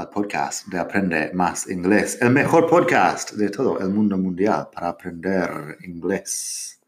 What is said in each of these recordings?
al podcast de Aprende Más Inglés, el mejor podcast de todo el mundo mundial para aprender inglés.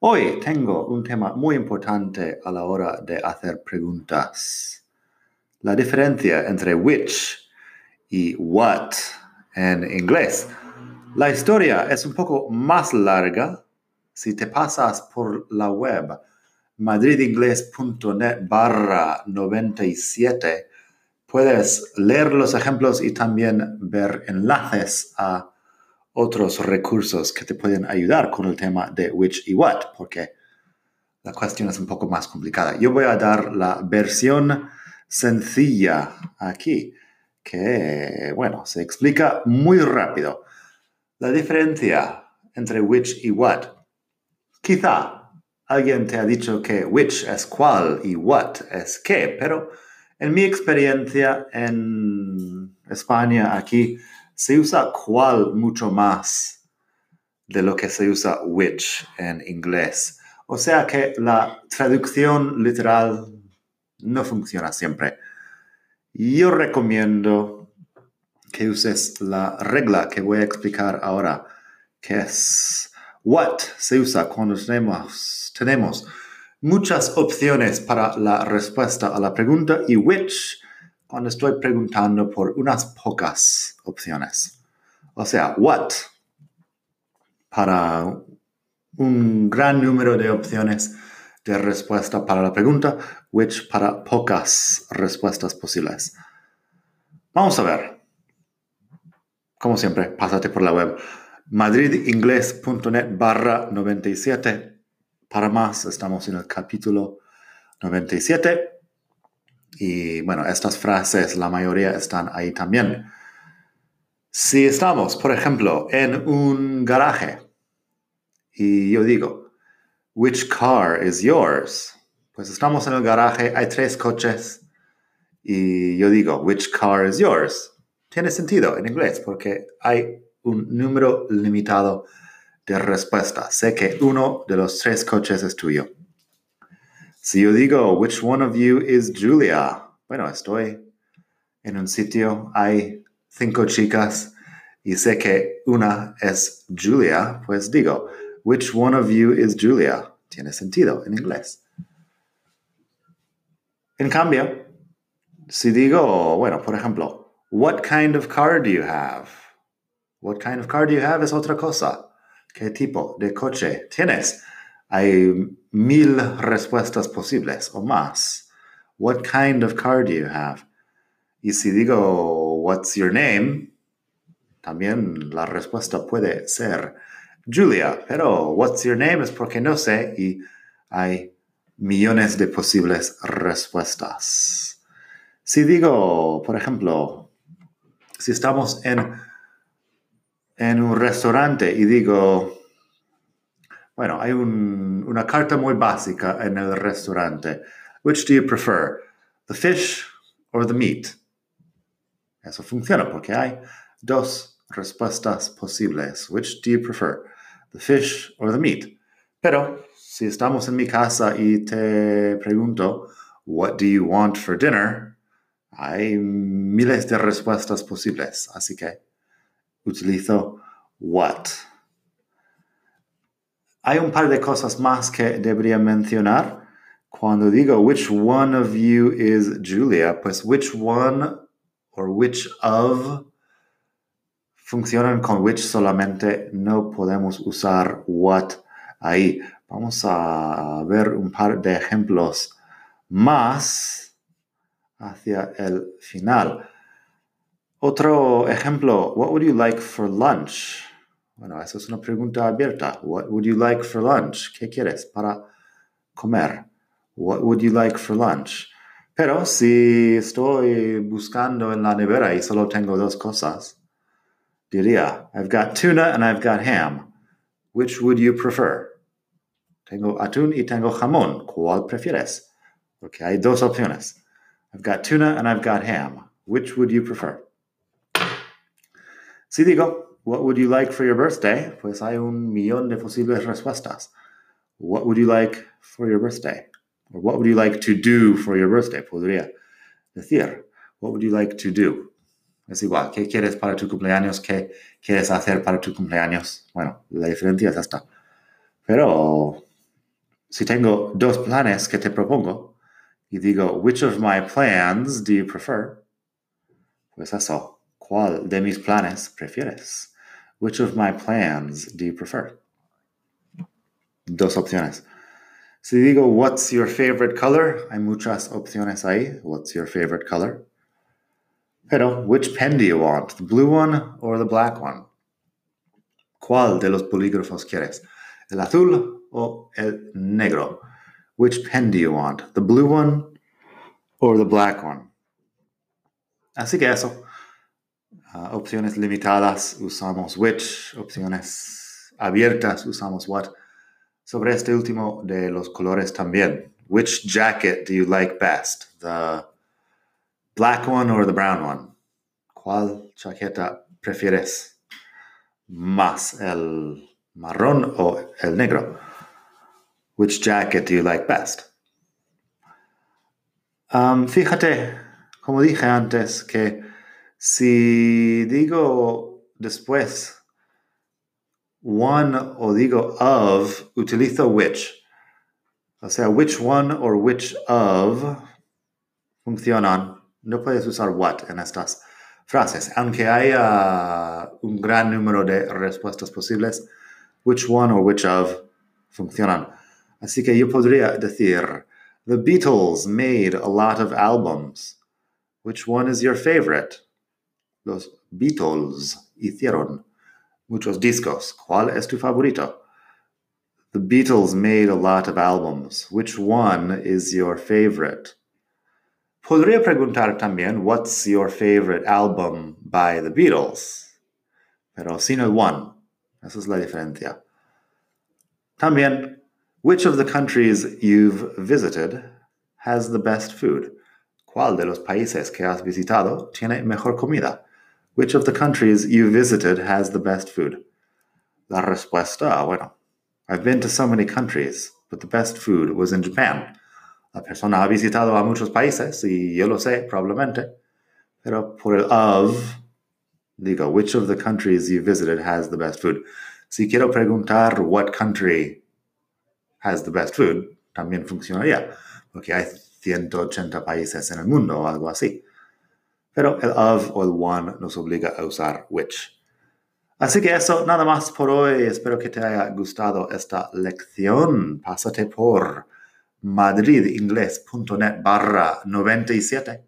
Hoy tengo un tema muy importante a la hora de hacer preguntas. La diferencia entre which y what en inglés. La historia es un poco más larga si te pasas por la web madridingles.net barra 97 puedes leer los ejemplos y también ver enlaces a otros recursos que te pueden ayudar con el tema de which y what, porque la cuestión es un poco más complicada. Yo voy a dar la versión sencilla aquí, que, bueno, se explica muy rápido. La diferencia entre which y what. Quizá alguien te ha dicho que which es cuál y what es qué, pero en mi experiencia en España, aquí, se usa cual mucho más de lo que se usa which en inglés. O sea que la traducción literal no funciona siempre. Yo recomiendo que uses la regla que voy a explicar ahora, que es what se usa cuando tenemos, tenemos muchas opciones para la respuesta a la pregunta y which cuando estoy preguntando por unas pocas opciones. O sea, what para un gran número de opciones de respuesta para la pregunta, which para pocas respuestas posibles. Vamos a ver. Como siempre, pásate por la web madridingles.net barra 97 para más, estamos en el capítulo 97. Y bueno, estas frases, la mayoría están ahí también. Si estamos, por ejemplo, en un garaje y yo digo, which car is yours? Pues estamos en el garaje, hay tres coches y yo digo, which car is yours? Tiene sentido en inglés porque hay un número limitado de respuesta. Sé que uno de los tres coches es tuyo. Si yo digo, which one of you is Julia? Bueno, estoy en un sitio, hay cinco chicas y sé que una es Julia, pues digo, which one of you is Julia? Tiene sentido en inglés. En cambio, si digo, bueno, por ejemplo, what kind of car do you have? What kind of car do you have es otra cosa. ¿Qué tipo de coche tienes? Hay mil respuestas posibles o más. What kind of car do you have? Y si digo, what's your name? También la respuesta puede ser Julia, pero what's your name es porque no sé y hay millones de posibles respuestas. Si digo, por ejemplo, si estamos en en un restaurante y digo, bueno, hay una carta muy básica en el restaurante. Which do you prefer? The fish or the meat? Eso funciona porque hay dos respuestas posibles. Which do you prefer? The fish or the meat? Pero si estamos en mi casa y te pregunto, what do you want for dinner? Hay miles de respuestas posibles, así que utilizo what. Hay un par de cosas más que debería mencionar. Cuando digo which one of you is Julia, pues which one or which of funcionan con which solamente, no podemos usar what ahí. Vamos a ver un par de ejemplos más hacia el final. Otro ejemplo, what would you like for lunch? Bueno, esa es una pregunta abierta. What would you like for lunch? ¿Qué quieres para comer? What would you like for lunch? Pero si estoy buscando en la nevera y solo tengo dos cosas, diría, I've got tuna and I've got ham. Which would you prefer? Tengo atún y tengo jamón. ¿Cuál prefieres? Porque hay dos opciones. I've got tuna and I've got ham. Which would you prefer? Si digo, what would you like for your birthday? Pues hay un millón de posibles respuestas. What would you like for your birthday? Or what would you like to do for your birthday? Podría decir, what would you like to do? Es igual, ¿qué quieres para tu cumpleaños? ¿Qué quieres hacer para tu cumpleaños? Bueno, la diferencia es esta. Pero si tengo dos planes que te propongo y digo, which of my plans do you prefer? Pues eso, ¿cuál de mis planes prefieres? Which of my plans do you prefer? Dos opciones. Si digo, what's your favorite color? Hay muchas opciones ahí. What's your favorite color? Pero, which pen do you want? The blue one or the black one? ¿Cuál de los bolígrafos quieres? ¿El azul o el negro? Which pen do you want? The blue one or the black one? Así que eso. Uh, opciones limitadas usamos which. Opciones abiertas usamos what. Sobre este último de los colores también. Which jacket do you like best? The black one or the brown one? ¿Cuál chaqueta prefieres más? ¿El marrón o el negro? Which jacket do you like best? Um, fíjate, como dije antes, que si digo después one o digo of, utilizo which. O sea, which one or which of funcionan. No puedes usar what en estas frases. Aunque haya un gran número de respuestas posibles, which one or which of funcionan. Así que yo podría decir, The Beatles made a lot of albums. Which one is your favorite? Los Beatles hicieron muchos discos. ¿Cuál es tu favorito? The Beatles made a lot of albums. Which one is your favorite? Podría preguntar también, what's your favorite album by the Beatles? Pero sin el one. Esa es la diferencia. También, which of the countries you've visited has the best food? ¿Cuál de los países que has visitado tiene mejor comida? Which of the countries you visited has the best food? La respuesta, bueno, I've been to so many countries, but the best food was in Japan. La persona ha visitado a muchos países y yo lo sé, probablemente, pero por el of, digo, which of the countries you visited has the best food? Si quiero preguntar what country has the best food, también funcionaría, porque hay 180 países en el mundo o algo así pero el of o el one nos obliga a usar which. Así que eso, nada más por hoy. Espero que te haya gustado esta lección. Pásate por madridingles.net barra 97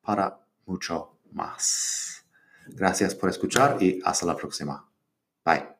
para mucho más. Gracias por escuchar y hasta la próxima. Bye.